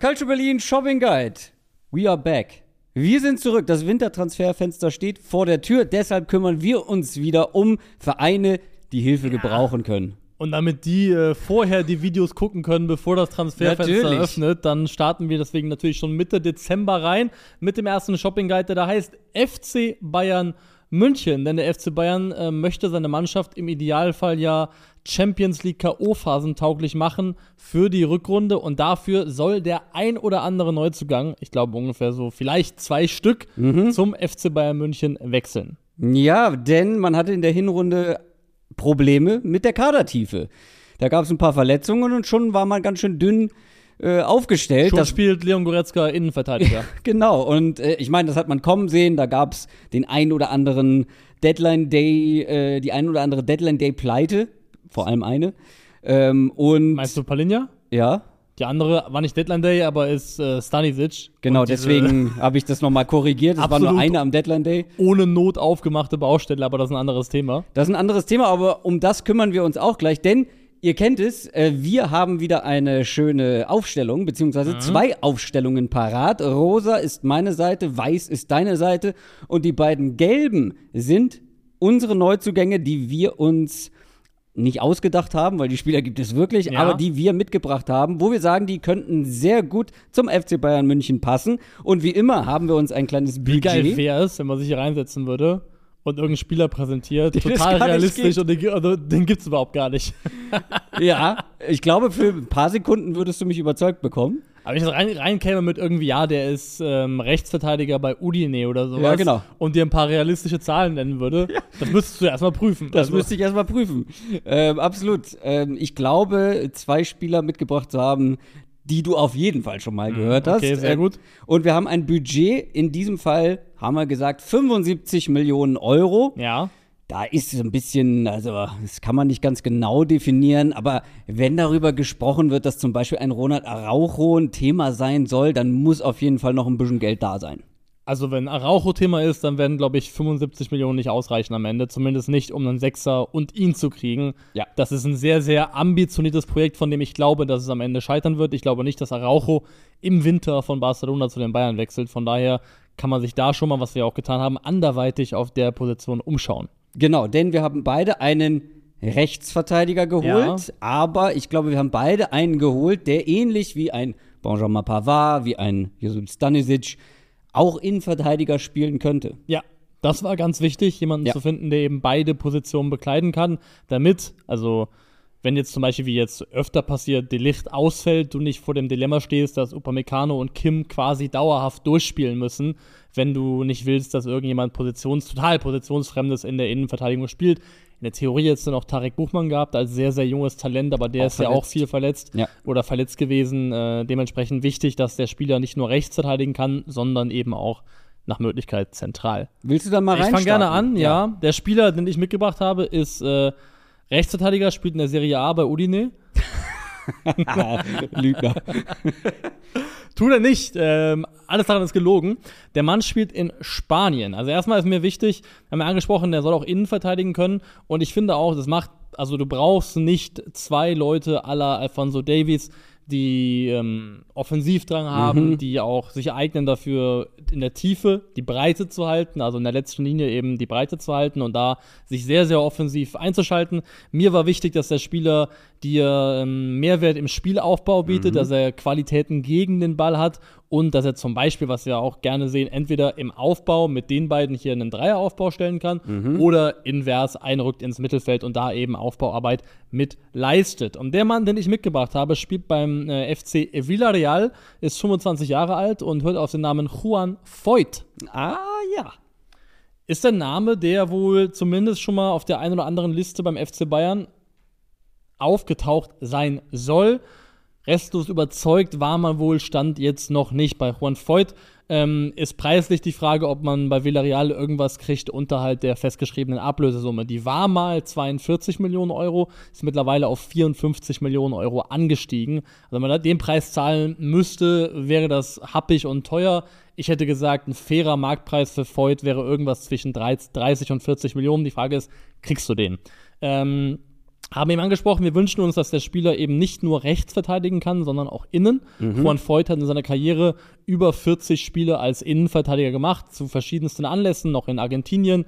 Culture Berlin Shopping Guide. We are back. Wir sind zurück. Das Wintertransferfenster steht vor der Tür. Deshalb kümmern wir uns wieder um Vereine, die Hilfe ja. gebrauchen können. Und damit die äh, vorher die Videos gucken können, bevor das Transferfenster natürlich. öffnet, dann starten wir deswegen natürlich schon Mitte Dezember rein mit dem ersten Shopping Guide, der da heißt FC Bayern München. Denn der FC Bayern äh, möchte seine Mannschaft im Idealfall ja Champions League K.O.-Phasen tauglich machen für die Rückrunde und dafür soll der ein oder andere Neuzugang, ich glaube ungefähr so vielleicht zwei Stück, mhm. zum FC Bayern München wechseln. Ja, denn man hatte in der Hinrunde Probleme mit der Kadertiefe. Da gab es ein paar Verletzungen und schon war man ganz schön dünn äh, aufgestellt. Schon das spielt Leon Goretzka Innenverteidiger. genau, und äh, ich meine, das hat man kommen sehen. Da gab es den ein oder anderen Deadline Day, äh, die ein oder andere Deadline Day Pleite, vor allem eine. Ähm, und Meinst du Palinja? Ja. Die andere war nicht Deadline Day, aber ist äh, Stanisic. Genau, deswegen habe ich das nochmal korrigiert. Es war nur eine am Deadline Day. Ohne Not aufgemachte Baustelle, aber das ist ein anderes Thema. Das ist ein anderes Thema, aber um das kümmern wir uns auch gleich, denn ihr kennt es, äh, wir haben wieder eine schöne Aufstellung, beziehungsweise mhm. zwei Aufstellungen parat. Rosa ist meine Seite, weiß ist deine Seite und die beiden gelben sind unsere Neuzugänge, die wir uns nicht ausgedacht haben, weil die Spieler gibt es wirklich, ja. aber die wir mitgebracht haben, wo wir sagen, die könnten sehr gut zum FC Bayern München passen. Und wie immer haben wir uns ein kleines Budget. Wie geil wäre es, wenn man sich hier reinsetzen würde und irgendeinen Spieler präsentiert, total realistisch und den, also, den gibt es überhaupt gar nicht. ja, ich glaube, für ein paar Sekunden würdest du mich überzeugt bekommen. Aber wenn ich rein, reinkäme mit irgendwie, ja, der ist ähm, Rechtsverteidiger bei Udine oder sowas. Ja, genau. Und dir ein paar realistische Zahlen nennen würde, ja. das müsstest du erstmal prüfen. Das also. müsste ich erstmal prüfen. Ähm, absolut. Ähm, ich glaube, zwei Spieler mitgebracht zu haben, die du auf jeden Fall schon mal mhm, gehört hast. Okay, sehr gut. Und wir haben ein Budget, in diesem Fall haben wir gesagt 75 Millionen Euro. Ja da ist ein bisschen, also das kann man nicht ganz genau definieren, aber wenn darüber gesprochen wird, dass zum Beispiel ein Ronald Araujo ein Thema sein soll, dann muss auf jeden Fall noch ein bisschen Geld da sein. Also wenn Araujo Thema ist, dann werden, glaube ich, 75 Millionen nicht ausreichen am Ende. Zumindest nicht, um einen Sechser und ihn zu kriegen. Ja. Das ist ein sehr, sehr ambitioniertes Projekt, von dem ich glaube, dass es am Ende scheitern wird. Ich glaube nicht, dass Araujo im Winter von Barcelona zu den Bayern wechselt. Von daher kann man sich da schon mal, was wir auch getan haben, anderweitig auf der Position umschauen. Genau, denn wir haben beide einen Rechtsverteidiger geholt, ja. aber ich glaube, wir haben beide einen geholt, der ähnlich wie ein Benjamin Pavard, wie ein Josip Stanisic auch Innenverteidiger spielen könnte. Ja, das war ganz wichtig, jemanden ja. zu finden, der eben beide Positionen bekleiden kann, damit, also wenn jetzt zum Beispiel wie jetzt öfter passiert, Delicht ausfällt, du nicht vor dem Dilemma stehst, dass Upamecano und Kim quasi dauerhaft durchspielen müssen, wenn du nicht willst, dass irgendjemand positions total positionsfremdes in der Innenverteidigung spielt. In der Theorie jetzt dann auch Tarek Buchmann gehabt als sehr, sehr junges Talent, aber der auch ist verletzt. ja auch viel verletzt ja. oder verletzt gewesen. Äh, dementsprechend wichtig, dass der Spieler nicht nur rechts verteidigen kann, sondern eben auch nach Möglichkeit zentral. Willst du dann mal rein? Ich fange gerne an, ja. ja. Der Spieler, den ich mitgebracht habe, ist äh, Rechtsverteidiger, spielt in der Serie A bei Udine. Lügner. Tut er nicht. Ähm, alles daran ist gelogen. Der Mann spielt in Spanien. Also erstmal ist mir wichtig, wir haben ja angesprochen, der soll auch innen verteidigen können. Und ich finde auch, das macht, also du brauchst nicht zwei Leute aller Alfonso Davies, die ähm, Offensivdrang haben, mhm. die auch sich eignen dafür, in der Tiefe die Breite zu halten, also in der letzten Linie eben die Breite zu halten und da sich sehr, sehr offensiv einzuschalten. Mir war wichtig, dass der Spieler dir ähm, Mehrwert im Spielaufbau bietet, mhm. dass er Qualitäten gegen den Ball hat und dass er zum Beispiel, was wir auch gerne sehen, entweder im Aufbau mit den beiden hier einen Dreieraufbau stellen kann mhm. oder invers einrückt ins Mittelfeld und da eben Aufbauarbeit mit leistet. Und der Mann, den ich mitgebracht habe, spielt beim äh, FC Villarreal, ist 25 Jahre alt und hört auf den Namen Juan Voigt. Ah ja. Ist der Name, der wohl zumindest schon mal auf der einen oder anderen Liste beim FC Bayern aufgetaucht sein soll. Restlos überzeugt war man wohl, stand jetzt noch nicht. Bei Juan Voigt ähm, ist preislich die Frage, ob man bei Villarreal irgendwas kriegt unterhalb der festgeschriebenen Ablösesumme. Die war mal 42 Millionen Euro, ist mittlerweile auf 54 Millionen Euro angestiegen. Also wenn man den Preis zahlen müsste, wäre das happig und teuer. Ich hätte gesagt, ein fairer Marktpreis für Voigt wäre irgendwas zwischen 30 und 40 Millionen. Die Frage ist, kriegst du den? Ähm, haben eben angesprochen, wir wünschen uns, dass der Spieler eben nicht nur rechts verteidigen kann, sondern auch innen. Mhm. Juan Voigt hat in seiner Karriere über 40 Spiele als Innenverteidiger gemacht, zu verschiedensten Anlässen, noch in Argentinien,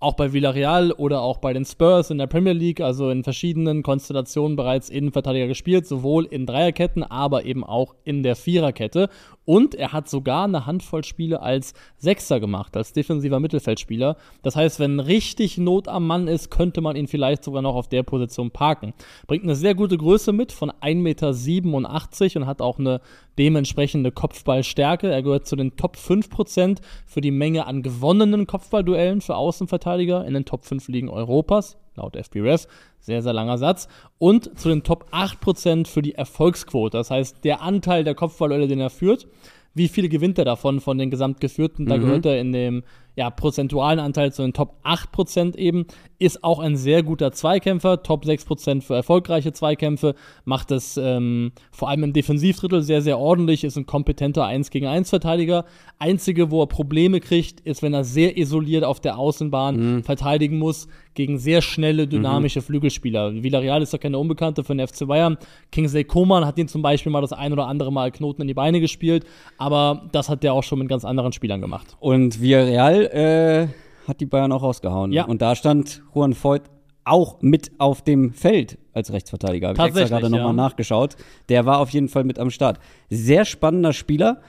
auch bei Villarreal oder auch bei den Spurs in der Premier League, also in verschiedenen Konstellationen bereits Innenverteidiger gespielt, sowohl in Dreierketten, aber eben auch in der Viererkette. Und er hat sogar eine Handvoll Spiele als Sechser gemacht, als defensiver Mittelfeldspieler. Das heißt, wenn richtig Not am Mann ist, könnte man ihn vielleicht sogar noch auf der Position parken. Bringt eine sehr gute Größe mit von 1,87 Meter und hat auch eine dementsprechende Kopfballstärke. Er gehört zu den Top 5% für die Menge an gewonnenen Kopfballduellen für Außenverteidiger in den Top 5 Ligen Europas, laut FBref. Sehr, sehr langer Satz. Und zu den Top 8% für die Erfolgsquote. Das heißt, der Anteil der Kopfballduelle, den er führt, wie viele gewinnt er davon von den gesamtgeführten? Da mhm. gehört er in dem ja, prozentualen Anteil zu den Top 8% eben, ist auch ein sehr guter Zweikämpfer, Top 6% für erfolgreiche Zweikämpfe, macht es ähm, vor allem im Defensivdrittel sehr, sehr ordentlich, ist ein kompetenter 1 gegen 1 Verteidiger. Einzige, wo er Probleme kriegt, ist, wenn er sehr isoliert auf der Außenbahn mhm. verteidigen muss, gegen sehr schnelle, dynamische mhm. Flügelspieler. Villarreal ist doch keine Unbekannte für den FC Bayern. Kingsley Coman hat ihn zum Beispiel mal das ein oder andere Mal Knoten in die Beine gespielt, aber das hat der auch schon mit ganz anderen Spielern gemacht. Und Villarreal äh, hat die Bayern auch rausgehauen. Ja. Und da stand Juan Voigt auch mit auf dem Feld als Rechtsverteidiger. Habe ich extra gerade nochmal ja. nachgeschaut. Der war auf jeden Fall mit am Start. Sehr spannender Spieler.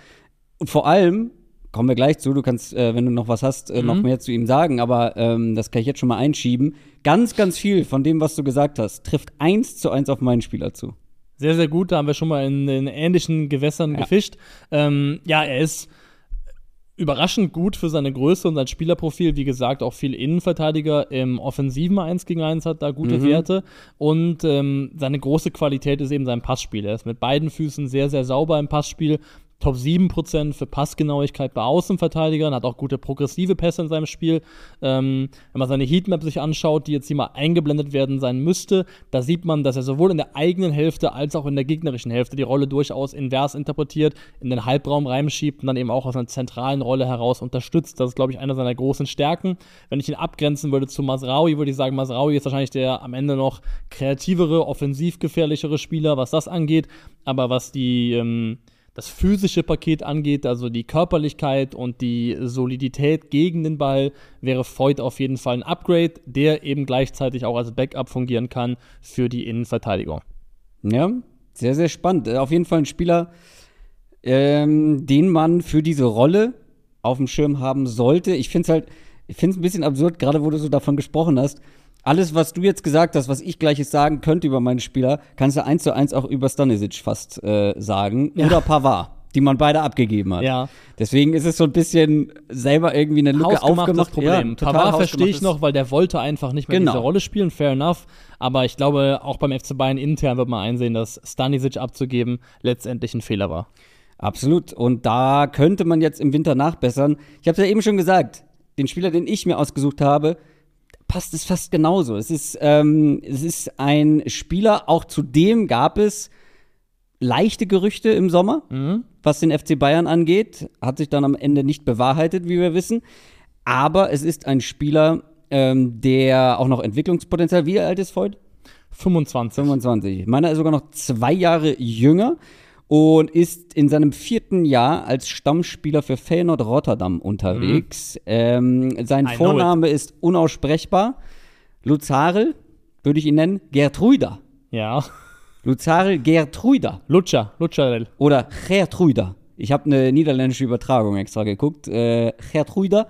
Und vor allem, kommen wir gleich zu, du kannst, äh, wenn du noch was hast, äh, mhm. noch mehr zu ihm sagen, aber ähm, das kann ich jetzt schon mal einschieben. Ganz, ganz viel von dem, was du gesagt hast, trifft eins zu eins auf meinen Spieler zu. Sehr, sehr gut. Da haben wir schon mal in, in ähnlichen Gewässern ja. gefischt. Ähm, ja, er ist überraschend gut für seine Größe und sein Spielerprofil. Wie gesagt, auch viel Innenverteidiger im offensiven 1 gegen 1 hat da gute mhm. Werte. Und ähm, seine große Qualität ist eben sein Passspiel. Er ist mit beiden Füßen sehr, sehr sauber im Passspiel, Top 7% für Passgenauigkeit bei Außenverteidigern, hat auch gute progressive Pässe in seinem Spiel. Ähm, wenn man seine Heatmap sich anschaut, die jetzt hier mal eingeblendet werden sein müsste, da sieht man, dass er sowohl in der eigenen Hälfte als auch in der gegnerischen Hälfte die Rolle durchaus invers interpretiert, in den Halbraum reinschiebt und dann eben auch aus einer zentralen Rolle heraus unterstützt. Das ist, glaube ich, einer seiner großen Stärken. Wenn ich ihn abgrenzen würde zu Masraui, würde ich sagen, Masraui ist wahrscheinlich der am Ende noch kreativere, offensiv gefährlichere Spieler, was das angeht. Aber was die ähm, das physische Paket angeht, also die Körperlichkeit und die Solidität gegen den Ball, wäre Voigt auf jeden Fall ein Upgrade, der eben gleichzeitig auch als Backup fungieren kann für die Innenverteidigung. Ja, sehr, sehr spannend. Äh, auf jeden Fall ein Spieler, ähm, den man für diese Rolle auf dem Schirm haben sollte. Ich finde es halt, ich finde es ein bisschen absurd, gerade wo du so davon gesprochen hast alles, was du jetzt gesagt hast, was ich gleiches sagen könnte über meinen Spieler, kannst du eins zu eins auch über Stanisic fast äh, sagen. Ja. Oder Pavard, die man beide abgegeben hat. Ja. Deswegen ist es so ein bisschen selber irgendwie eine Lücke aufgemacht. Problem. Ja, Pavard verstehe ich noch, weil der wollte einfach nicht mehr genau. diese Rolle spielen. Fair enough. Aber ich glaube, auch beim FC Bayern intern wird man einsehen, dass Stanisic abzugeben letztendlich ein Fehler war. Absolut. Und da könnte man jetzt im Winter nachbessern. Ich habe es ja eben schon gesagt. Den Spieler, den ich mir ausgesucht habe, passt es fast genauso. Es ist, ähm, es ist ein Spieler, auch zu dem gab es leichte Gerüchte im Sommer, mhm. was den FC Bayern angeht. Hat sich dann am Ende nicht bewahrheitet, wie wir wissen. Aber es ist ein Spieler, ähm, der auch noch Entwicklungspotenzial. Wie alt ist Voigt? 25. 25. Meiner ist sogar noch zwei Jahre jünger und ist in seinem vierten Jahr als Stammspieler für Feyenoord Rotterdam unterwegs. Mhm. Ähm, sein I Vorname ist unaussprechbar. Luzarel, würde ich ihn nennen, Gertruida. Ja. Luzarel Gertruida. Lutscher, Lutscherel. Oder Gertruida. Ich habe eine niederländische Übertragung extra geguckt. Äh, Gertruida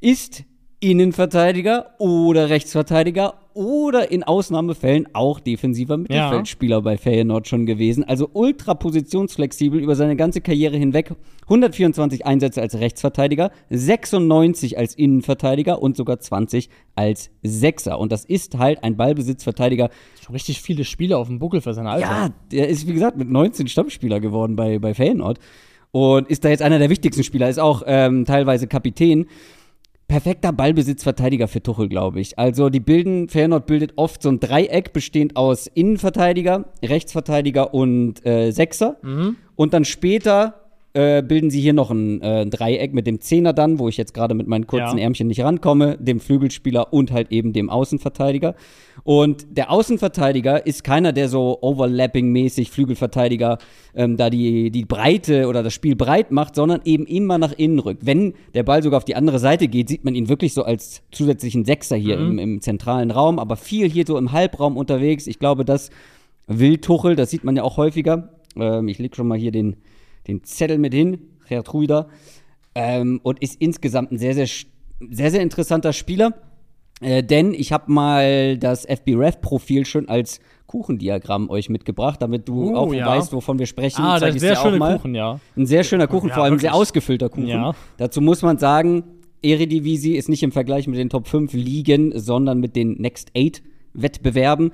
ist Innenverteidiger oder Rechtsverteidiger oder in Ausnahmefällen auch defensiver Mittelfeldspieler ja. bei Feyenoord schon gewesen. Also ultra positionsflexibel über seine ganze Karriere hinweg. 124 Einsätze als Rechtsverteidiger, 96 als Innenverteidiger und sogar 20 als Sechser. Und das ist halt ein Ballbesitzverteidiger. Schon richtig viele Spiele auf dem Buckel für sein Alter. Ja, der ist, wie gesagt, mit 19 Stammspieler geworden bei, bei Feyenoord. Und ist da jetzt einer der wichtigsten Spieler, ist auch ähm, teilweise Kapitän perfekter Ballbesitzverteidiger für Tuchel, glaube ich. Also die bilden, Feyenoord bildet oft so ein Dreieck bestehend aus Innenverteidiger, Rechtsverteidiger und äh, Sechser. Mhm. Und dann später äh, bilden sie hier noch ein äh, Dreieck mit dem Zehner dann, wo ich jetzt gerade mit meinen kurzen Ja. Ärmchen nicht rankomme, dem Flügelspieler und halt eben dem Außenverteidiger. Und der Außenverteidiger ist keiner, der so overlapping-mäßig Flügelverteidiger ähm, da die, die Breite oder das Spiel breit macht, sondern eben immer nach innen rückt. Wenn der Ball sogar auf die andere Seite geht, sieht man ihn wirklich so als zusätzlichen Sechser hier im, im zentralen Raum, aber viel hier so im Halbraum unterwegs. Ich glaube, das will Tuchel, das sieht man ja auch häufiger. Ähm, ich lege schon mal hier den, den Zettel mit hin, Gertruida. Ähm, und ist insgesamt ein sehr, sehr, sehr, sehr interessanter Spieler. Äh, denn ich habe mal das FB-Ref-Profil schon als Kuchendiagramm euch mitgebracht, damit du Oh, auch ja. weißt, wovon wir sprechen. Ah, das ich's sehr dir auch schöne mal. Kuchen, ja. Ein sehr schöner Kuchen, Ja, vor allem ein sehr ausgefüllter Kuchen. Ja. Dazu muss man sagen, Eredivisie ist nicht im Vergleich mit den Top 5 Ligen, sondern mit den Next 8 Wettbewerben.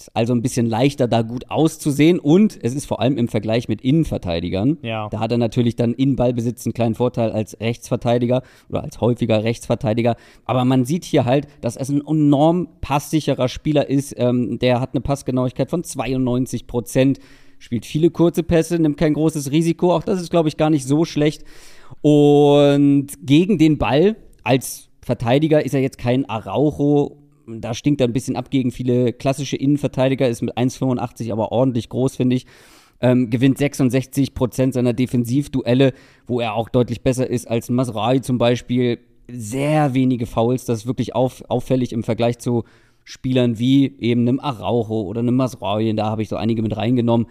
Ist also ein bisschen leichter, da gut auszusehen. Und es ist vor allem im Vergleich mit Innenverteidigern. Ja. Da hat er natürlich dann in Ballbesitz einen kleinen Vorteil als Rechtsverteidiger oder als häufiger Rechtsverteidiger. Aber man sieht hier halt, dass es ein enorm passsicherer Spieler ist. Ähm, der hat eine Passgenauigkeit von 92 Prozent, spielt viele kurze Pässe, nimmt kein großes Risiko. Auch das ist, glaube ich, gar nicht so schlecht. Und gegen den Ball als Verteidiger ist er jetzt kein Araujo. Da stinkt er ein bisschen ab gegen viele klassische Innenverteidiger, ist mit 1,85 aber ordentlich groß, finde ich. Ähm, gewinnt 66 Prozent seiner Defensivduelle, wo er auch deutlich besser ist als Masrai zum Beispiel. Sehr wenige Fouls, das ist wirklich auf, auffällig im Vergleich zu Spielern wie eben einem Araujo oder einem Masrai. Da habe ich so einige mit reingenommen.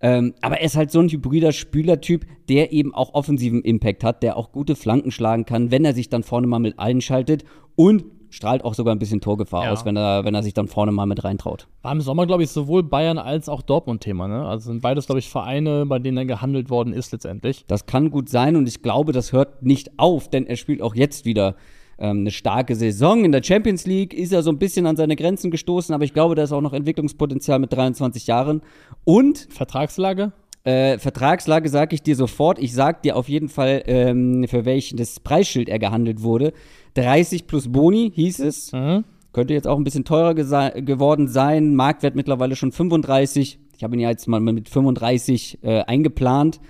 Ähm, aber er ist halt so ein hybrider Spielertyp, der eben auch offensiven Impact hat, der auch gute Flanken schlagen kann, wenn er sich dann vorne mal mit einschaltet und strahlt auch sogar ein bisschen Torgefahr Ja. aus, wenn er, wenn er sich dann vorne mal mit reintraut. War im Sommer, glaube ich, sowohl Bayern als auch Dortmund Thema, ne? Also sind beides, glaube ich, Vereine, bei denen er gehandelt worden ist letztendlich. Das kann gut sein und ich glaube, das hört nicht auf, denn er spielt auch jetzt wieder ähm, eine starke Saison. In der Champions League ist er so ein bisschen an seine Grenzen gestoßen, aber ich glaube, da ist auch noch Entwicklungspotenzial mit 23 Jahren. Und Vertragslage? Äh, Vertragslage sage ich dir sofort. Ich sag dir auf jeden Fall, ähm, für welches Preisschild er gehandelt wurde. 30 plus Boni hieß es. Mhm. Könnte jetzt auch ein bisschen teurer geworden sein. Marktwert mittlerweile schon 35. Ich habe ihn ja jetzt mal mit 35 äh, eingeplant,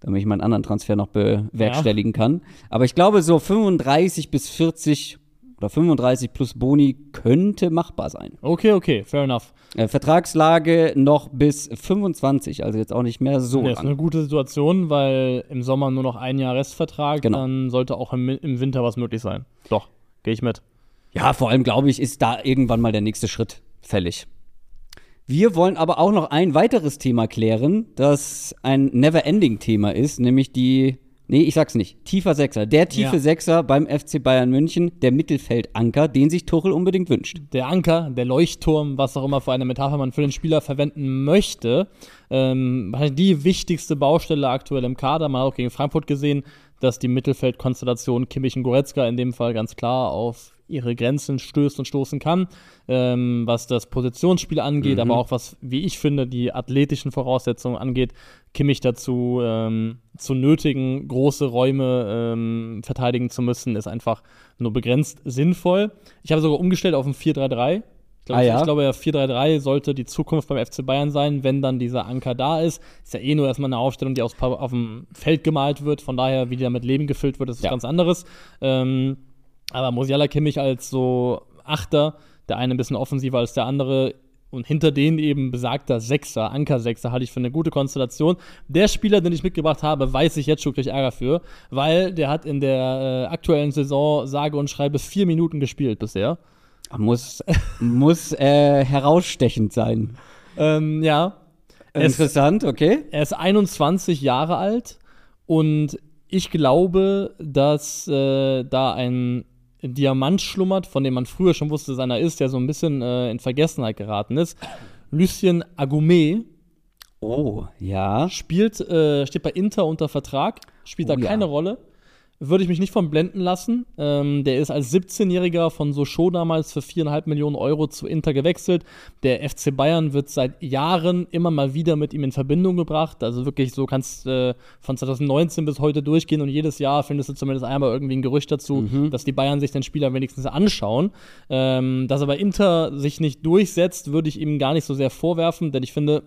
damit ich meinen anderen Transfer noch bewerkstelligen kann. Aber ich glaube, so 35 bis 40 oder 35 plus Boni könnte machbar sein. Okay, okay, fair enough. Äh, Vertragslage noch bis 25, also jetzt auch nicht mehr so Ja, ist eine gute Situation, weil im Sommer nur noch ein Jahr Restvertrag, Genau. dann sollte auch im, im Winter was möglich sein. Doch, gehe ich mit. Ja, vor allem glaube ich, ist da irgendwann mal der nächste Schritt fällig. Wir wollen aber auch noch ein weiteres Thema klären, das ein Never-Ending-Thema ist, nämlich die, nee, ich sag's nicht, tiefer Sechser. Der tiefe Ja. Sechser beim FC Bayern München, der Mittelfeldanker, den sich Tuchel unbedingt wünscht. Der Anker, der Leuchtturm, was auch immer für eine Metapher man für den Spieler verwenden möchte, ähm, die wichtigste Baustelle aktuell im Kader. Man hat auch gegen Frankfurt gesehen, dass die Mittelfeldkonstellation Kimmich und Goretzka in dem Fall ganz klar auf ihre Grenzen stößt und stoßen kann, ähm, was das Positionsspiel angeht, aber auch was, wie ich finde, die athletischen Voraussetzungen angeht, Kimmich dazu ähm, zu nötigen, große Räume ähm, verteidigen zu müssen, ist einfach nur begrenzt sinnvoll. Ich habe sogar umgestellt auf ein 4-3-3. Ich glaube, Ah, ja? ich glaube, ja, 4-3-3 sollte die Zukunft beim FC Bayern sein, wenn dann dieser Anker da ist. Ist ja eh nur erstmal eine Aufstellung, die Pa- auf dem Feld gemalt wird. Von daher, wie die da mit Leben gefüllt wird, ist was Ja. ganz anderes. Ähm, aber Musiala Kimmich als so Achter, der eine ein bisschen offensiver als der andere und hinter denen eben besagter Sechser, Anker-Sechser, halte ich für eine gute Konstellation. Der Spieler, den ich mitgebracht habe, weiß ich jetzt schon gleich Ärger für, weil der hat in der äh, aktuellen Saison sage und schreibe vier Minuten gespielt bisher. Muss, muss äh, herausstechend sein. Ähm, ja. Es, Interessant, okay. er ist 21 Jahre alt und ich glaube, dass äh, da ein Diamant schlummert, von dem man früher schon wusste, dass einer ist, der so ein bisschen äh, in Vergessenheit geraten ist. Lucien Agumé Oh, ja. spielt, äh, steht bei Inter unter Vertrag, spielt Oh, da ja. keine Rolle. Würde ich mich nicht von blenden lassen. Ähm, der ist als 17-Jähriger von Sochaux damals für 4,5 Millionen Euro zu Inter gewechselt. Der FC Bayern wird seit Jahren immer mal wieder mit ihm in Verbindung gebracht. Also wirklich so kannst äh, von 2019 bis heute durchgehen und jedes Jahr findest du zumindest einmal irgendwie ein Gerücht dazu, dass die Bayern sich den Spieler wenigstens anschauen. Ähm, dass aber Inter sich nicht durchsetzt, würde ich ihm gar nicht so sehr vorwerfen, denn ich finde,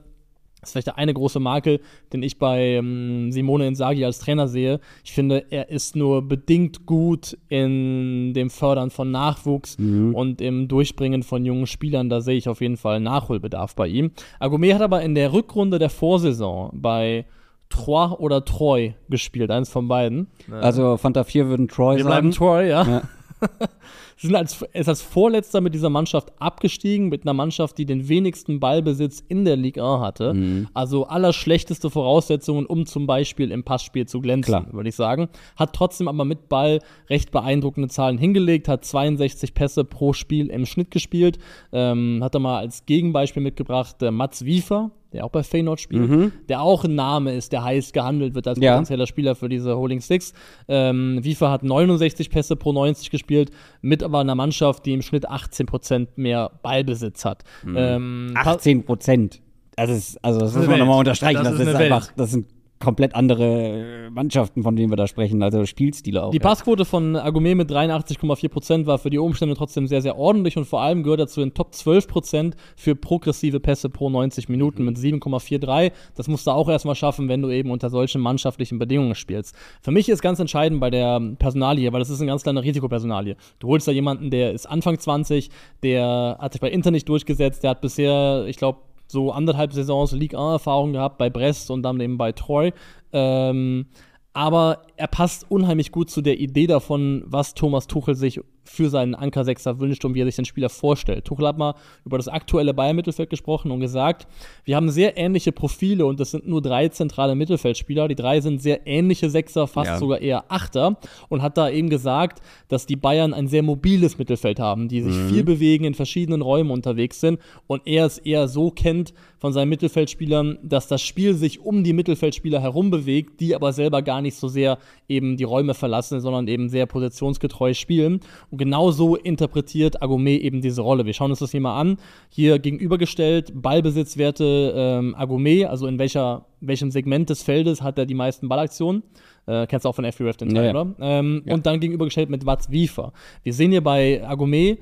Das ist vielleicht der eine große Makel, den ich bei ähm, Simone Inzaghi als Trainer sehe. Ich finde, er ist nur bedingt gut in dem Fördern von Nachwuchs mhm. und im Durchbringen von jungen Spielern. Da sehe ich auf jeden Fall Nachholbedarf bei ihm. Agome hat aber in der Rückrunde der Vorsaison bei Troyes oder Troy gespielt, eins von beiden. Also Fanta 4 würden Troy Wir sagen. bleiben Troy, ja. ja. Sie sind als, ist als Vorletzter mit dieser Mannschaft abgestiegen, mit einer Mannschaft, die den wenigsten Ballbesitz in der Liga hatte. Mhm. Also allerschlechteste Voraussetzungen, um zum Beispiel im Passspiel zu glänzen, würde ich sagen. Hat trotzdem aber mit Ball recht beeindruckende Zahlen hingelegt, hat 62 Pässe pro Spiel im Schnitt gespielt. Ähm, hat er mal als Gegenbeispiel mitgebracht äh, Mats Wiefer, der auch bei Feyenoord spielt, mhm. der auch ein Name ist, der heiß gehandelt wird als ja. potenzieller Spieler für diese Holding Six. Ähm, FIFA hat 69 Pässe pro 90 gespielt, mit aber einer Mannschaft, die im Schnitt 18% mehr Ballbesitz hat. Mhm. Ähm, 18 Prozent. Das ist, also das, das muss man nochmal unterstreichen. Das, das ist, ist einfach, das sind komplett andere Mannschaften, von denen wir da sprechen, also Spielstile auch. Die Passquote von Agumé mit 83,4 Prozent war für die Umstände trotzdem sehr, sehr ordentlich und vor allem gehört er zu den Top 12 Prozent für progressive Pässe pro 90 Minuten mit 7,43. Das musst du auch erstmal schaffen, wenn du eben unter solchen mannschaftlichen Bedingungen spielst. Für mich ist ganz entscheidend bei der Personalie, weil das ist ein ganz kleiner Risikopersonalie. Du holst da jemanden, der ist Anfang 20, der hat sich bei Inter nicht durchgesetzt, der hat bisher, ich glaube, so anderthalb Saisons Ligue 1-Erfahrung gehabt bei Brest und dann eben bei Troy. Ähm, aber er passt unheimlich gut zu der Idee davon, was Thomas Tuchel sich für seinen Anker-Sechser wünscht und wie er sich den Spieler vorstellt. Tuchel hat mal über das aktuelle Bayern-Mittelfeld gesprochen und gesagt, wir haben sehr ähnliche Profile und das sind nur drei zentrale Mittelfeldspieler. Die drei sind sehr ähnliche Sechser, fast ja. sogar eher Achter und hat da eben gesagt, dass die Bayern ein sehr mobiles Mittelfeld haben, die sich mhm. viel bewegen, in verschiedenen Räumen unterwegs sind und er es eher so kennt von seinen Mittelfeldspielern, dass das Spiel sich um die Mittelfeldspieler herum bewegt, die aber selber gar nicht so sehr eben die Räume verlassen, sondern eben sehr positionsgetreu spielen. Und genau so interpretiert Agome eben diese Rolle. Wir schauen uns das hier mal an. Hier gegenübergestellt Ballbesitzwerte ähm, Agome, also in welcher, welchem Segment des Feldes hat er die meisten Ballaktionen. Äh, kennst du auch von FBref den Teil, ja, ja. oder? Ähm, ja. Und dann gegenübergestellt mit Watts Wiefer. Wir sehen hier bei Agome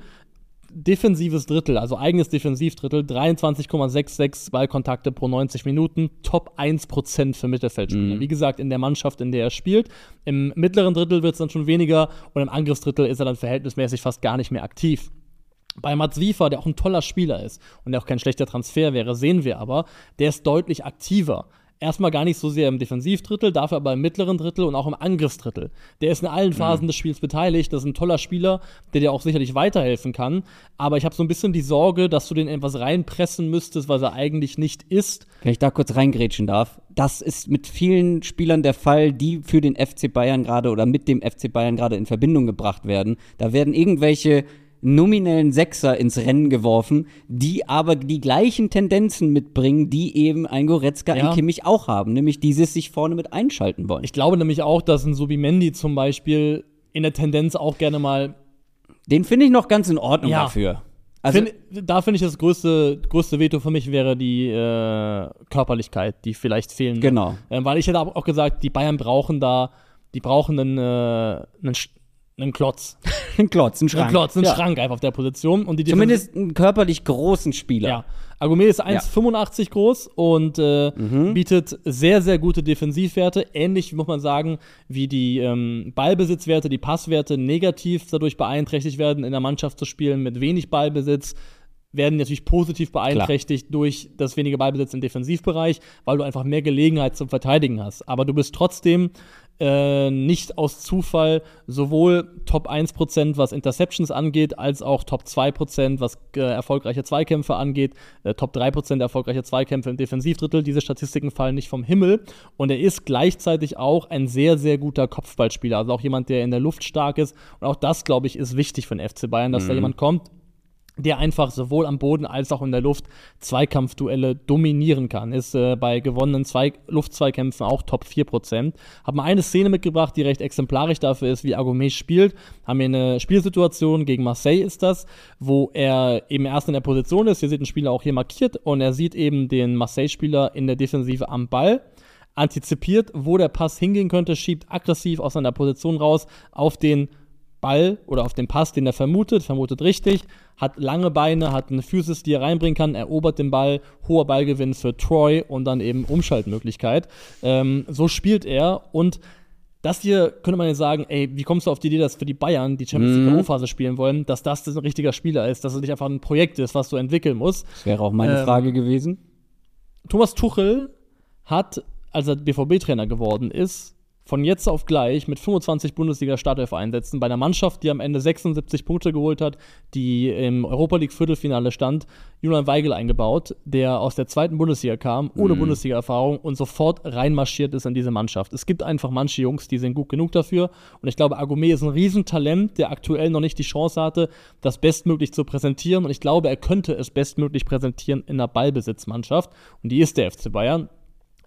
defensives Drittel, also eigenes Defensivdrittel, 23,66 Ballkontakte pro 90 Minuten, Top 1% für Mittelfeldspieler. Mhm. Wie gesagt, in der Mannschaft, in der er spielt. Im mittleren Drittel wird es dann schon weniger und im Angriffsdrittel ist er dann verhältnismäßig fast gar nicht mehr aktiv. Bei Mats Wiefer, der auch ein toller Spieler ist und der auch kein schlechter Transfer wäre, sehen wir aber, der ist deutlich aktiver erstmal gar nicht so sehr im Defensivdrittel, dafür aber im mittleren Drittel und auch im Angriffsdrittel. Der ist in allen Phasen mhm. des Spiels beteiligt. Das ist ein toller Spieler, der dir auch sicherlich weiterhelfen kann. Aber ich habe so ein bisschen die Sorge, dass du den etwas reinpressen müsstest, was er eigentlich nicht ist. Wenn ich da kurz reingrätschen darf. Das ist mit vielen Spielern der Fall, die für den FC Bayern gerade oder mit dem FC Bayern gerade in Verbindung gebracht werden. Da werden irgendwelche nominellen Sechser ins Rennen geworfen, die aber die gleichen Tendenzen mitbringen, die eben ein Goretzka, ja. ein Kimmich auch haben, nämlich dieses sich vorne mit einschalten wollen. Ich glaube nämlich auch, dass ein Subimendi zum Beispiel in der Tendenz auch gerne mal. Den finde ich noch ganz in Ordnung ja. dafür. Also, find, da finde ich das größte, größte Veto für mich wäre die äh, Körperlichkeit, die vielleicht fehlen. Genau. Äh, weil ich hätte auch gesagt, die Bayern brauchen da, die brauchen einen, äh, einen einen Klotz. ein Klotz, ein Schrank. Ein Klotz, ein ja. Schrank einfach auf der Position. Und die Zumindest einen körperlich großen Spieler. Ja. Agumé ist 1,85 ja. groß und äh, mhm. bietet sehr, sehr gute Defensivwerte. Ähnlich, muss man sagen, wie die ähm, Ballbesitzwerte, die Passwerte negativ dadurch beeinträchtigt werden, in der Mannschaft zu spielen mit wenig Ballbesitz werden natürlich positiv beeinträchtigt Klar. durch das wenige Ballbesitz im Defensivbereich, weil du einfach mehr Gelegenheit zum Verteidigen hast. Aber du bist trotzdem äh, nicht aus Zufall sowohl Top 1%, was Interceptions angeht, als auch Top 2%, was äh, erfolgreiche Zweikämpfe angeht, äh, Top 3% erfolgreiche Zweikämpfe im Defensivdrittel. Diese Statistiken fallen nicht vom Himmel. Und er ist gleichzeitig auch ein sehr, sehr guter Kopfballspieler. Also auch jemand, der in der Luft stark ist. Und auch das, glaube ich, ist wichtig für den FC Bayern, dass mhm. da jemand kommt, der einfach sowohl am Boden als auch in der Luft Zweikampfduelle dominieren kann. Ist äh, bei gewonnenen Zwei Luftzweikämpfen auch Top 4%. Haben wir eine Szene mitgebracht, die recht exemplarisch dafür ist, wie Agomé spielt. Haben wir eine Spielsituation gegen Marseille ist das, wo er eben erst in der Position ist. Ihr seht den Spieler auch hier markiert und er sieht eben den Marseille-Spieler in der Defensive am Ball antizipiert, wo der Pass hingehen könnte, schiebt aggressiv aus seiner Position raus auf den Ball oder auf den Pass, den er vermutet, vermutet richtig, hat lange Beine, hat eine Physis, die er reinbringen kann, erobert den Ball, hoher Ballgewinn für Troy und dann eben Umschaltmöglichkeit. Ähm, so spielt er und das hier könnte man jetzt sagen, ey, wie kommst du auf die Idee, dass für die Bayern, die Champions League mhm. Phase spielen wollen, dass das ein richtiger Spieler ist, dass es nicht einfach ein Projekt ist, was du entwickeln musst? Das wäre auch meine ähm, Frage gewesen. Thomas Tuchel hat, als er BVB-Trainer geworden ist, von jetzt auf gleich mit 25 Bundesliga-Startelf-Einsätzen bei einer Mannschaft, die am Ende 76 Punkte geholt hat, die im Europa League-Viertelfinale stand, Julian Weigel eingebaut, der aus der zweiten Bundesliga kam, ohne mhm. Bundesliga-Erfahrung und sofort reinmarschiert ist in diese Mannschaft. Es gibt einfach manche Jungs, die sind gut genug dafür und ich glaube, Agumé ist ein Riesentalent, der aktuell noch nicht die Chance hatte, das bestmöglich zu präsentieren und ich glaube, er könnte es bestmöglich präsentieren in einer Ballbesitzmannschaft und die ist der FC Bayern.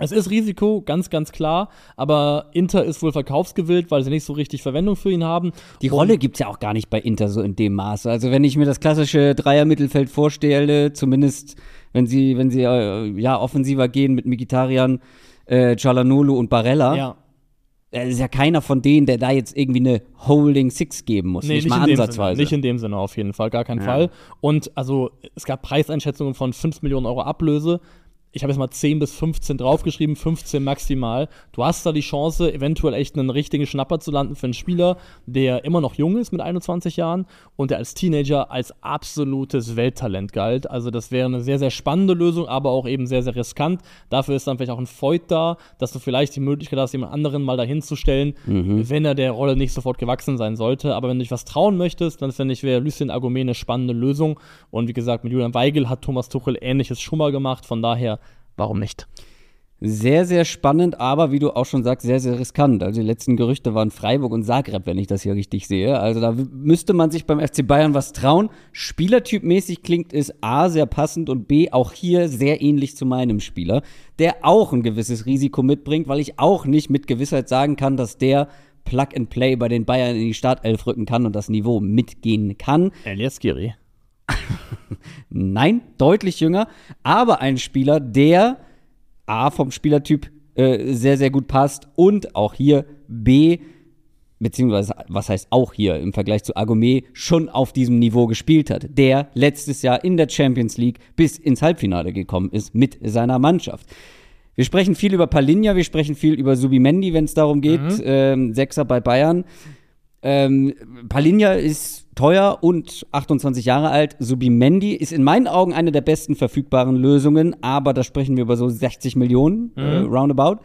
Es ist Risiko, ganz, ganz klar, aber Inter ist wohl verkaufsgewillt, weil sie nicht so richtig Verwendung für ihn haben. Die Und Rolle gibt es ja auch gar nicht bei Inter so in dem Maße. Also wenn ich mir das klassische Dreier-Mittelfeld vorstelle, zumindest wenn sie, wenn sie äh, ja offensiver gehen mit Mikitarian, äh, Cialanolo und Barella, ja. Es ist ja keiner von denen, der da jetzt irgendwie eine Holding Six geben muss. Nee, nicht, nicht mal ansatzweise. Nicht in dem Sinne auf jeden Fall, gar keinen ja. Fall. Und also es gab Preiseinschätzungen von 5 Millionen Euro Ablöse ich habe jetzt mal 10 bis 15 draufgeschrieben, 15 maximal. Du hast da die Chance, eventuell echt einen richtigen Schnapper zu landen für einen Spieler, der immer noch jung ist mit 21 Jahren und der als Teenager als absolutes Welttalent galt. Also das wäre eine sehr, sehr spannende Lösung, aber auch eben sehr, sehr riskant. Dafür ist dann vielleicht auch ein Feud da, dass du vielleicht die Möglichkeit hast, jemand anderen mal dahin zu stellen, mhm. wenn er der Rolle nicht sofort gewachsen sein sollte. Aber wenn du dich was trauen möchtest, dann finde ich, wäre Lucien Agomé eine spannende Lösung. Und wie gesagt, mit Julian Weigel hat Thomas Tuchel ähnliches schon mal gemacht. Von daher warum nicht? Sehr, sehr spannend, aber wie du auch schon sagst, sehr, sehr riskant. Also die letzten Gerüchte waren Freiburg und Zagreb, wenn ich das hier richtig sehe. Also da müsste man sich beim FC Bayern was trauen. Spielertypmäßig klingt es A sehr passend und B auch hier sehr ähnlich zu meinem Spieler, der auch ein gewisses Risiko mitbringt, weil ich auch nicht mit Gewissheit sagen kann, dass der Plug and Play bei den Bayern in die Startelf rücken kann und das Niveau mitgehen kann. Elias Giri. Nein, deutlich jünger, aber ein Spieler, der A vom Spielertyp äh, sehr, sehr gut passt und auch hier B, beziehungsweise was heißt auch hier im Vergleich zu Agome, schon auf diesem Niveau gespielt hat, der letztes Jahr in der Champions League bis ins Halbfinale gekommen ist mit seiner Mannschaft. Wir sprechen viel über Palinja, wir sprechen viel über Subimendi, wenn es darum geht, mhm. ähm, Sechser bei Bayern. Ähm, Palinja ist teuer und 28 Jahre alt. Subimendi ist in meinen Augen eine der besten verfügbaren Lösungen, aber da sprechen wir über so 60 Millionen äh, mhm. äh, roundabout.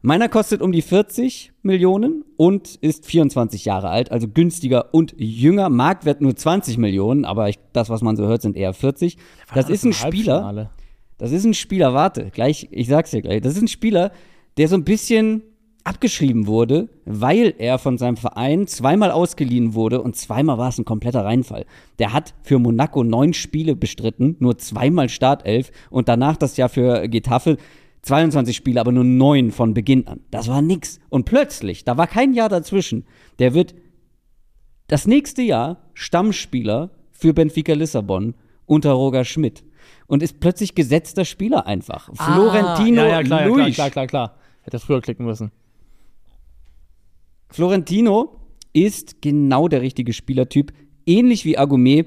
Meiner kostet um die 40 Millionen und ist 24 Jahre alt, also günstiger und jünger. Marktwert nur 20 Millionen, aber ich, das, was man so hört, sind eher 40. Das ist ein Spieler. Das ist ein Spieler, warte, gleich, ich sag's dir gleich. Das ist ein Spieler, der so ein bisschen abgeschrieben wurde, weil er von seinem Verein zweimal ausgeliehen wurde und zweimal war es ein kompletter Reinfall. Der hat für Monaco neun Spiele bestritten, nur zweimal Startelf und danach das Jahr für Getafe 22 Spiele, aber nur neun von Beginn an. Das war nix. Und plötzlich, da war kein Jahr dazwischen, der wird das nächste Jahr Stammspieler für Benfica Lissabon unter Roger Schmidt und ist plötzlich gesetzter Spieler einfach. Ah, Florentino ja, ja, klar, Luis. Ja, klar, klar, klar, klar. Hätte früher klicken müssen. Florentino ist genau der richtige Spielertyp, ähnlich wie Agumé,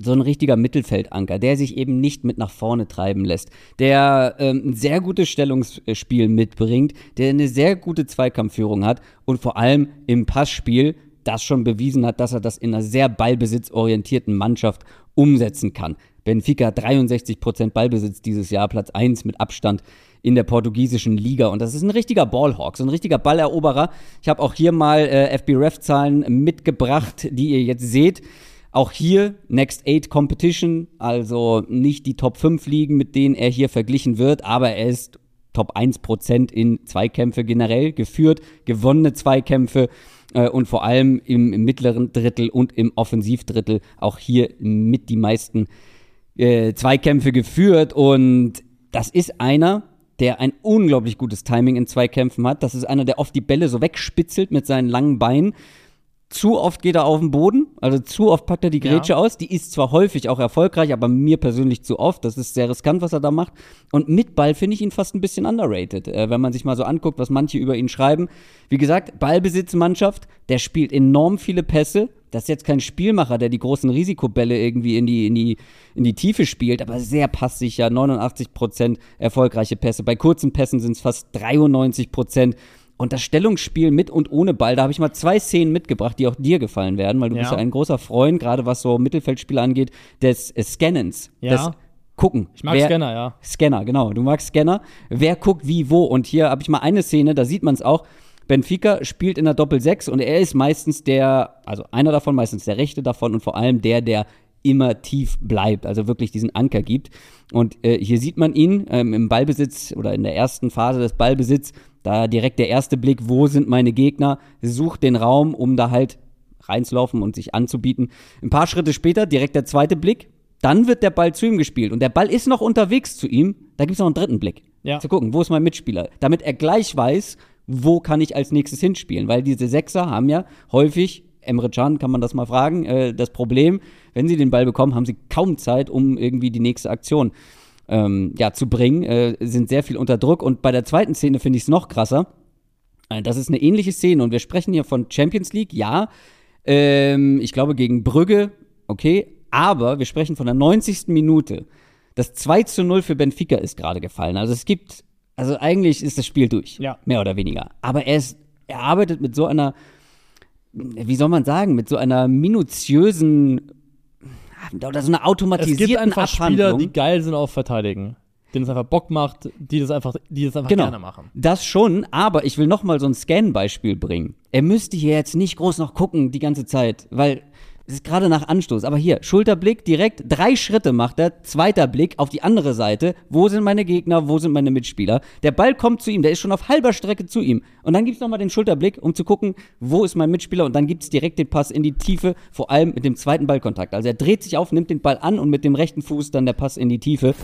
so ein richtiger Mittelfeldanker, der sich eben nicht mit nach vorne treiben lässt, der ähm, ein sehr gutes Stellungsspiel mitbringt, der eine sehr gute Zweikampfführung hat und vor allem im Passspiel das schon bewiesen hat, dass er das in einer sehr ballbesitzorientierten Mannschaft umsetzen kann. Benfica 63% Ballbesitz dieses Jahr, Platz 1 mit Abstand in der portugiesischen Liga. Und das ist ein richtiger Ballhawk, so ein richtiger Balleroberer. Ich habe auch hier mal äh, FB-Ref-Zahlen mitgebracht, die ihr jetzt seht. Auch hier Next Eight Competition, also nicht die Top 5 Ligen, mit denen er hier verglichen wird, aber er ist Top 1% in Zweikämpfe generell geführt, gewonnene Zweikämpfe äh, und vor allem im, im, mittleren Drittel und im Offensivdrittel auch hier mit die meisten äh, Zweikämpfe geführt. Und das ist einer, der ein unglaublich gutes Timing in Zweikämpfen hat. Das ist einer, der oft die Bälle so wegspitzelt mit seinen langen Beinen. Zu oft geht er auf den Boden, also zu oft packt er die Grätsche Ja. aus. Die ist zwar häufig auch erfolgreich, aber mir persönlich zu oft. Das ist sehr riskant, was er da macht. Und mit Ball finde ich ihn fast ein bisschen underrated, äh, wenn man sich mal so anguckt, was manche über ihn schreiben. Wie gesagt, Ballbesitzmannschaft, der spielt enorm viele Pässe. Das ist jetzt kein Spielmacher, der die großen Risikobälle irgendwie in die, in die, in die Tiefe spielt, aber sehr passsicher, 89% erfolgreiche Pässe. Bei kurzen Pässen sind es fast 93%. Und das Stellungsspiel mit und ohne Ball, da habe ich mal zwei Szenen mitgebracht, die auch dir gefallen werden, weil du Ja. bist ja ein großer Freund, gerade was so Mittelfeldspiele angeht, des äh, Scannens. Ja. Des Gucken. Ich mag Wer- Scanner, ja. Scanner, genau. Du magst Scanner. Wer guckt wie wo? Und hier habe ich mal eine Szene, da sieht man es auch. Benfica spielt in der Doppel-6 und er ist meistens der, also einer davon, meistens der Rechte davon und vor allem der, der immer tief bleibt, also wirklich diesen Anker gibt. Und äh, hier sieht man ihn ähm, im Ballbesitz oder in der ersten Phase des Ballbesitz, da direkt der erste Blick, wo sind meine Gegner, sucht den Raum, um da halt reinzulaufen und sich anzubieten. Ein paar Schritte später direkt der zweite Blick, dann wird der Ball zu ihm gespielt. Und der Ball ist noch unterwegs zu ihm, da gibt es noch einen dritten Blick. Ja. Zu gucken, wo ist mein Mitspieler, damit er gleich weiß, wo kann ich als nächstes hinspielen, weil diese Sechser haben ja häufig, Emre Can kann man das mal fragen, äh, das Problem, wenn sie den Ball bekommen, haben sie kaum Zeit, um irgendwie die nächste Aktion ähm, ja, zu bringen, äh, sind sehr viel unter Druck und bei der zweiten Szene finde ich es noch krasser. Äh, Das ist eine ähnliche Szene und wir sprechen hier von Champions League, ja. Ähm, ich glaube gegen Brügge, okay. Aber wir sprechen von der 90. Minute. Das 2 zu 0 für Benfica ist gerade gefallen. Also es gibt, also eigentlich ist das Spiel durch. Ja. Mehr oder weniger. Aber er ist, er arbeitet mit so einer, wie soll man sagen, mit so einer minutiösen oder so einer Es automatisierten gibt einfach Spieler, Abhandlung. die geil sind auf Verteidigen. Denen es einfach Bock macht, die das einfach, die das einfach Genau. gerne machen. Das schon, aber ich will noch mal so ein Scan-Beispiel bringen. Er müsste hier jetzt nicht groß noch gucken die ganze Zeit, weil es ist gerade nach Anstoß. Aber hier, Schulterblick direkt, drei Schritte macht er, zweiter Blick auf die andere Seite. Wo sind meine Gegner, wo sind meine Mitspieler? Der Ball kommt zu ihm, der ist schon auf halber Strecke zu ihm. Und dann gibt's noch mal den Schulterblick, um zu gucken, wo ist mein Mitspieler? Und dann gibt's direkt den Pass in die Tiefe, vor allem mit dem zweiten Ballkontakt. Also er dreht sich auf, nimmt den Ball an und mit dem rechten Fuß dann der Pass in die Tiefe.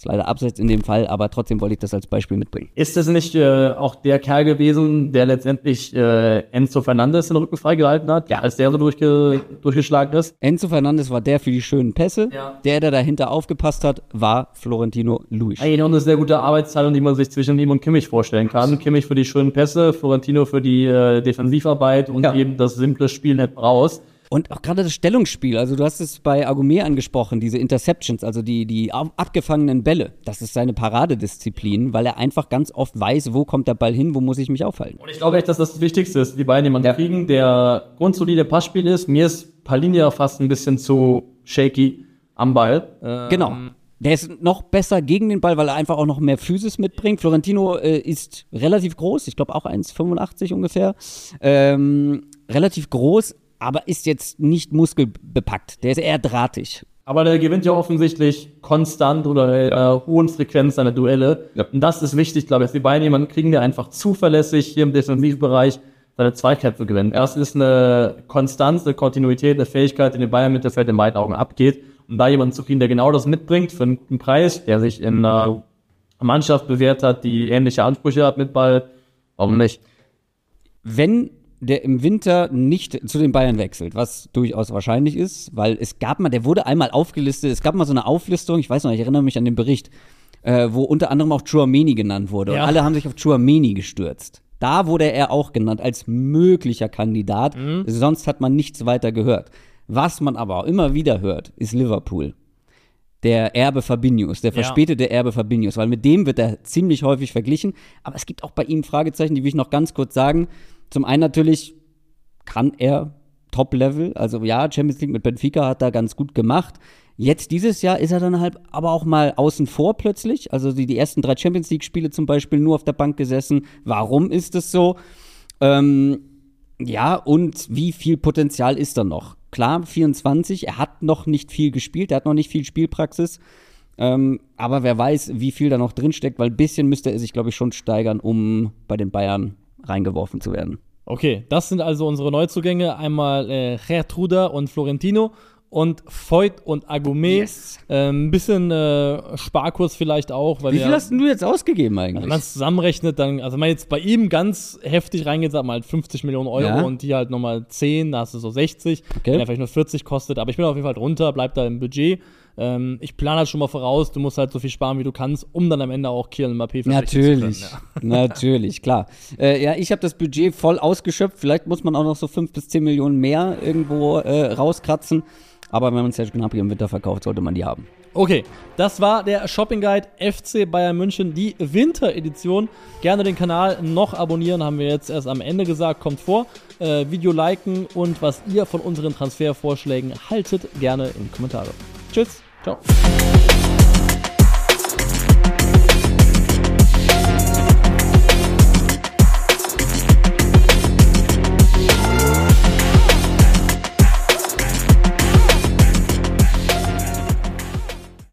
Ist leider abseits in dem Fall, aber trotzdem wollte ich das als Beispiel mitbringen. Ist das nicht äh, auch der Kerl gewesen, der letztendlich äh, Enzo Fernandes den Rücken freigehalten hat, als der so durchge durchgeschlagen ist? Enzo Fernandes war der für die schönen Pässe. Ja. Der, der dahinter aufgepasst hat, war Florentino Luis. Eigentlich noch eine sehr gute Arbeitsteilung, die man sich zwischen ihm und Kimmich vorstellen kann. Kimmich für die schönen Pässe, Florentino für die äh, Defensivarbeit und Ja. eben das simple Spiel nicht raus. Und auch gerade das Stellungsspiel, also du hast es bei Agumé angesprochen, diese Interceptions, also die, die ab- abgefangenen Bälle. Das ist seine Paradedisziplin, weil er einfach ganz oft weiß, wo kommt der Ball hin, wo muss ich mich aufhalten. Und ich glaube echt, dass das das Wichtigste ist, die beiden, die man kriegen, der grundsolide Passspiel ist. Mir ist Palinia fast ein bisschen zu shaky am Ball. Äh, Genau. Der ist noch besser gegen den Ball, weil er einfach auch noch mehr Physis mitbringt. Florentino äh, ist relativ groß, ich glaube auch 1,85 ungefähr. Ähm, relativ groß, aber ist jetzt nicht muskelbepackt. Der ist eher drahtig. Aber der gewinnt ja offensichtlich konstant oder einer hohen Frequenz seine Duelle. Ja. Und das ist wichtig, glaube ich, dass die beiden jemanden kriegen, der einfach zuverlässig hier im Defensivbereich seine Zweikämpfe gewinnt. Erst ist eine Konstanz, eine Kontinuität, eine Fähigkeit, die den Bayern Mittelfeld in beiden Augen abgeht. Und da jemanden zu kriegen, der genau das mitbringt für einen Preis, der sich in einer Mannschaft bewährt hat, die ähnliche Ansprüche hat mit Ball, warum nicht? wenn der im Winter nicht zu den Bayern wechselt, was durchaus wahrscheinlich ist, weil es gab mal, der wurde einmal aufgelistet, es gab mal so eine Auflistung, ich weiß noch, ich erinnere mich an den Bericht, äh, wo unter anderem auch Chouameni genannt wurde. Ja. Und alle haben sich auf Chouameni gestürzt. Da wurde er auch genannt als möglicher Kandidat. Sonst hat man nichts weiter gehört. Was man aber auch immer wieder hört, ist Liverpool. Der Erbe Fabinhos, der Ja. verspätete Erbe Fabinhos, weil mit dem wird er ziemlich häufig verglichen. Aber es gibt auch bei ihm Fragezeichen, die will ich noch ganz kurz sagen. Zum einen natürlich kann er Top-Level, also ja, Champions League mit Benfica hat er ganz gut gemacht. Jetzt dieses Jahr ist er dann halt aber auch mal außen vor plötzlich. Also die, die ersten drei Champions League-Spiele zum Beispiel nur auf der Bank gesessen. Warum ist es so? Ähm, ja, und wie viel Potenzial ist da noch? Klar, 24, er hat noch nicht viel gespielt, er hat noch nicht viel Spielpraxis. Ähm, aber wer weiß, wie viel da noch drinsteckt, weil ein bisschen müsste er sich, glaube ich, schon steigern, um bei den Bayern reingeworfen zu werden. Okay, das sind also unsere Neuzugänge. Einmal äh, Gertruda und Florentino. und Voigt und Agumé. Yes. Ähm, ein bisschen äh, Sparkurs vielleicht auch. Weil Wie viel hast denn du jetzt ausgegeben wenn eigentlich? man es zusammenrechnet, dann, also wenn man jetzt bei ihm ganz heftig reingeht, sagt man halt 50 Millionen Euro Ja. und die halt nochmal 10, da hast du so 60, Okay. wenn er vielleicht nur 40 kostet, aber ich bin auf jeden Fall drunter, bleib da im Budget. Ähm, ich plane halt schon mal voraus, du musst halt so viel sparen, wie du kannst, um dann am Ende auch Kylian Mbappé Natürlich, zu können. natürlich, klar. Äh, ja, ich habe das Budget voll ausgeschöpft. Vielleicht muss man auch noch so fünf bis zehn Millionen mehr irgendwo äh, rauskratzen. Aber wenn man Serge Gnabry im Winter verkauft, sollte man die haben. Okay, das war der Shopping Guide FC Bayern München, die Winteredition. Gerne den Kanal noch abonnieren, haben wir jetzt erst am Ende gesagt, kommt vor. Äh, Video liken und was ihr von unseren Transfervorschlägen haltet, gerne in die Kommentare. Tschüss, ciao.